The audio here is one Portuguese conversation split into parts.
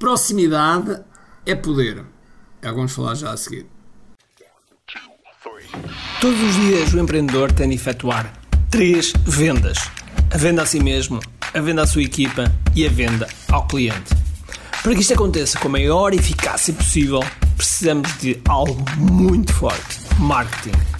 Proximidade é poder. É o que vamos falar já a seguir. Todos os dias o empreendedor tem de efetuar três vendas: a venda a si mesmo, a venda à sua equipa e a venda ao cliente. Para que isto aconteça com a maior eficácia possível, precisamos de algo muito forte: marketing.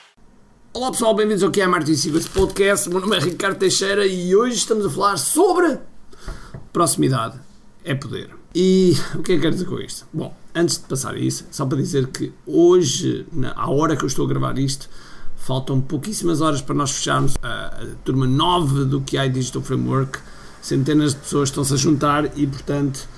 Olá pessoal, bem-vindos ao QI Marketing Secrets Podcast. O meu nome é Ricardo Teixeira e hoje estamos a falar sobre proximidade é poder. E o que é que quero dizer com isto? Bom, antes de passar a isso, só para dizer que hoje, na, à hora que eu estou a gravar isto, Faltam pouquíssimas horas para nós fecharmos a, a turma 9 do QI Digital Framework. Centenas de pessoas estão-se a juntar e, portanto,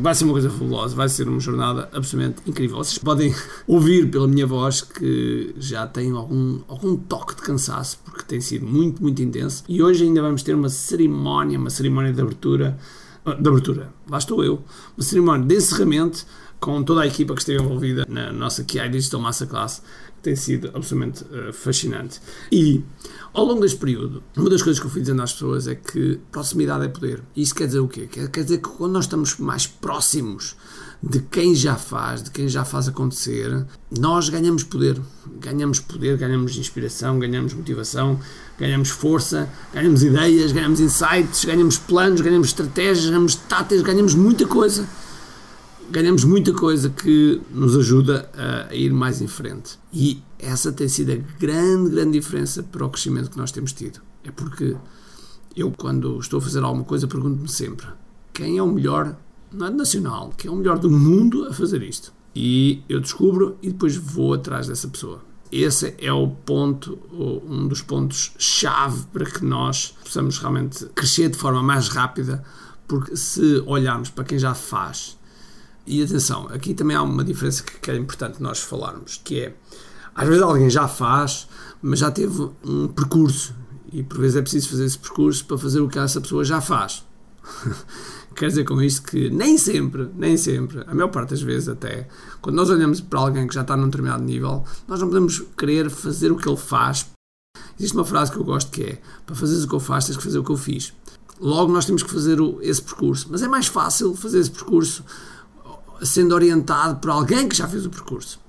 vai ser uma coisa fabulosa, vai ser uma jornada absolutamente incrível. Vocês podem ouvir pela minha voz que já tenho algum, algum toque de cansaço, porque tem sido muito, muito intenso. E hoje ainda vamos ter uma cerimónia, uma cerimónia de abertura. De abertura, lá estou eu. Uma cerimónia de encerramento com toda a equipa que esteve envolvida na nossa QI Digital Masterclass tem sido absolutamente uh, fascinante. E ao longo deste período, uma das coisas que eu fui dizendo às pessoas é que proximidade é poder. E isso quer dizer o quê? Quer, quer dizer que quando nós estamos mais próximos de quem já faz, de quem já faz acontecer, nós ganhamos poder. Ganhamos poder, ganhamos inspiração, ganhamos motivação, ganhamos força, ganhamos ideias, ganhamos insights, ganhamos planos, ganhamos estratégias, ganhamos táticas, ganhamos muita coisa ganhamos muita coisa que nos ajuda a, ir mais em frente. E essa tem sido a grande, grande diferença para o crescimento que nós temos tido. É porque eu, quando estou a fazer alguma coisa, pergunto-me sempre quem é o melhor, não é nacional, quem é o melhor do mundo a fazer isto. E eu descubro e depois vou atrás dessa pessoa. Esse é o ponto, um dos pontos chave para que nós possamos realmente crescer de forma mais rápida, porque se olharmos para quem já faz e atenção, aqui também há uma diferença que é importante nós falarmos, que é, às vezes alguém já faz, mas já teve um percurso, e por vezes é preciso fazer esse percurso para fazer o que essa pessoa já faz. Quer dizer com isto que nem sempre, nem sempre, a maior parte das vezes até, quando nós olhamos para alguém que já está num determinado nível, nós não podemos querer fazer o que ele faz. Existe uma frase que eu gosto que é: para fazeres o que eu faço, tens que fazer o que eu fiz. Logo, nós temos que fazer o, esse percurso. Mas é mais fácil fazer esse percurso sendo orientado por alguém que já fez o percurso.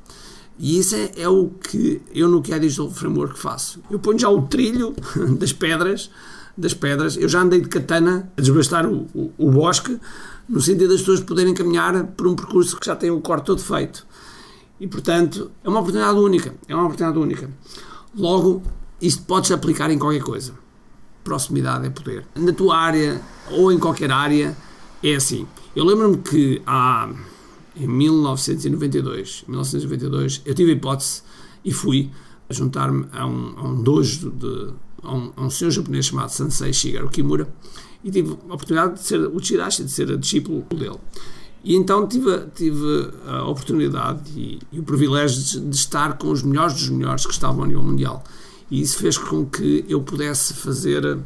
E isso é, é o que eu no que é Digital Framework faço. Eu ponho já o trilho das pedras, das pedras. Eu já andei de katana a desbastar o, o, o bosque, no sentido das pessoas poderem caminhar por um percurso que já tem o corte todo feito. E, portanto, é uma oportunidade única. É uma oportunidade única. Logo, isto pode-se aplicar em qualquer coisa. Proximidade é poder. Na tua área ou em qualquer área, é assim. Eu lembro-me que há em 1992. 1992 eu tive a hipótese e fui juntar-me a um, a um dojo de a um, a um senhor japonês chamado Sensei Shigeru Kimura e tive a oportunidade de ser o Chirashi, de ser a discípulo dele. E então tive, tive a oportunidade e, e o privilégio de, de, estar com os melhores dos melhores que estavam a nível mundial. E isso fez com que eu pudesse fazer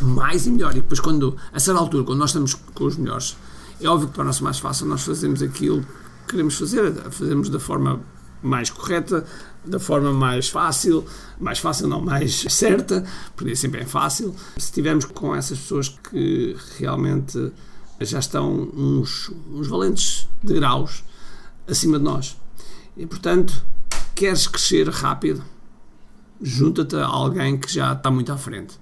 mais e melhor. E depois, quando, a certa altura, quando nós estamos com os melhores, é óbvio que para nós é mais fácil nós fazemos aquilo que queremos fazer, fazemos da forma mais correta, da forma mais fácil, mais fácil não, mais certa, porque sempre é fácil. Se estivermos com essas pessoas que realmente já estão uns, uns valentes degraus acima de nós. E portanto, queres crescer rápido, junta-te a alguém que já está muito à frente.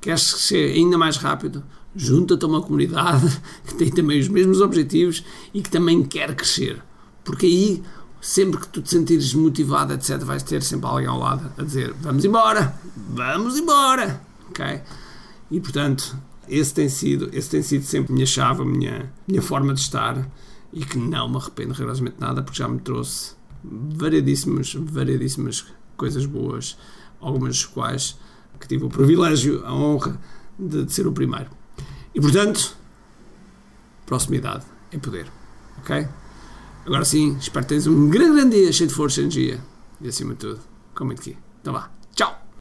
Queres crescer ainda mais rápido, junta-te a uma comunidade que tem também os mesmos objetivos e que também quer crescer. Porque aí, sempre que tu te sentires motivado, etc., vais ter sempre alguém ao lado a dizer: Vamos embora, vamos embora. Ok? E portanto, esse tem sido, esse tem sido sempre a minha chave, a minha, minha forma de estar e que não me arrependo rigorosamente nada porque já me trouxe variedíssimas, variedíssimas coisas boas, algumas das quais que tive o privilégio, a honra de, de ser o primeiro. E portanto, proximidade é poder. Ok? Agora sim, espero que tenhas um grande, grande dia cheio de força e energia. E acima de tudo, com muito aqui. Então vá.